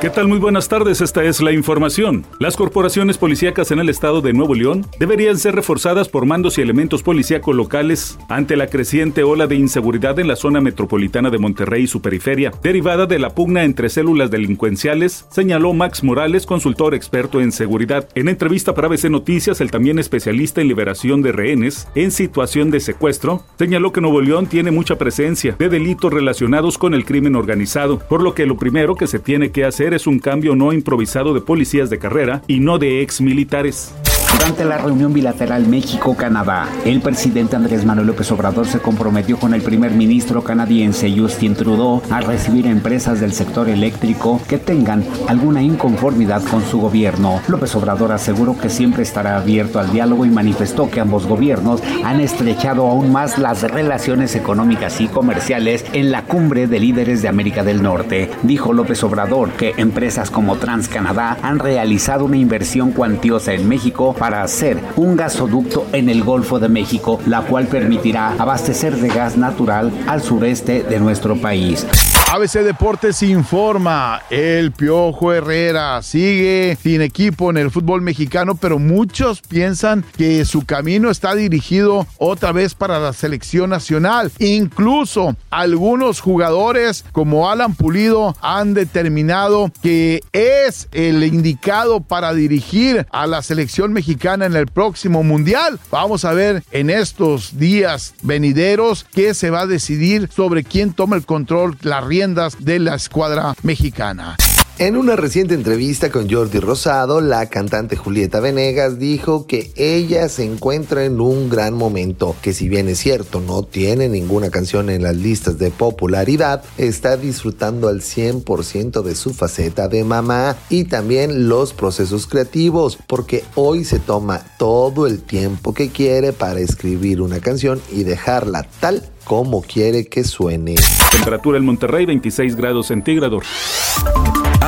¿Qué tal? Muy buenas tardes, esta es la información. Las corporaciones policíacas en el estado de Nuevo León deberían ser reforzadas por mandos y elementos policíacos locales ante la creciente ola de inseguridad en la zona metropolitana de Monterrey y su periferia, derivada de la pugna entre células delincuenciales, señaló Max Morales, consultor experto en seguridad. En entrevista para ABC Noticias, el también especialista en liberación de rehenes en situación de secuestro, señaló que Nuevo León tiene mucha presencia de delitos relacionados con el crimen organizado, por lo que lo primero que se tiene que hacer es un cambio no improvisado de policías de carrera y no de ex militares. Durante la reunión bilateral México-Canadá, el presidente Andrés Manuel López Obrador se comprometió con el primer ministro canadiense Justin Trudeau a recibir empresas del sector eléctrico que tengan alguna inconformidad con su gobierno. López Obrador aseguró que siempre estará abierto al diálogo y manifestó que ambos gobiernos han estrechado aún más las relaciones económicas y comerciales en la cumbre de líderes de América del Norte. Dijo López Obrador que empresas como TransCanadá han realizado una inversión cuantiosa en México para hacer un gasoducto en el Golfo de México, la cual permitirá abastecer de gas natural al sureste de nuestro país. ABC Deportes informa, el Piojo Herrera sigue sin equipo en el fútbol mexicano, pero muchos piensan que su camino está dirigido otra vez para la selección nacional. Incluso algunos jugadores como Alan Pulido han determinado que es el indicado para dirigir a la selección mexicana en el próximo mundial. Vamos a ver en estos días venideros qué se va a decidir sobre quién toma el control, la rienda de la escuadra mexicana. En una reciente entrevista con Jordi Rosado, la cantante Julieta Venegas dijo que ella se encuentra en un gran momento, que si bien es cierto no tiene ninguna canción en las listas de popularidad, está disfrutando al 100% de su faceta de mamá y también los procesos creativos, porque hoy se toma todo el tiempo que quiere para escribir una canción y dejarla tal como quiere que suene. Temperatura en Monterrey 26 grados centígrados.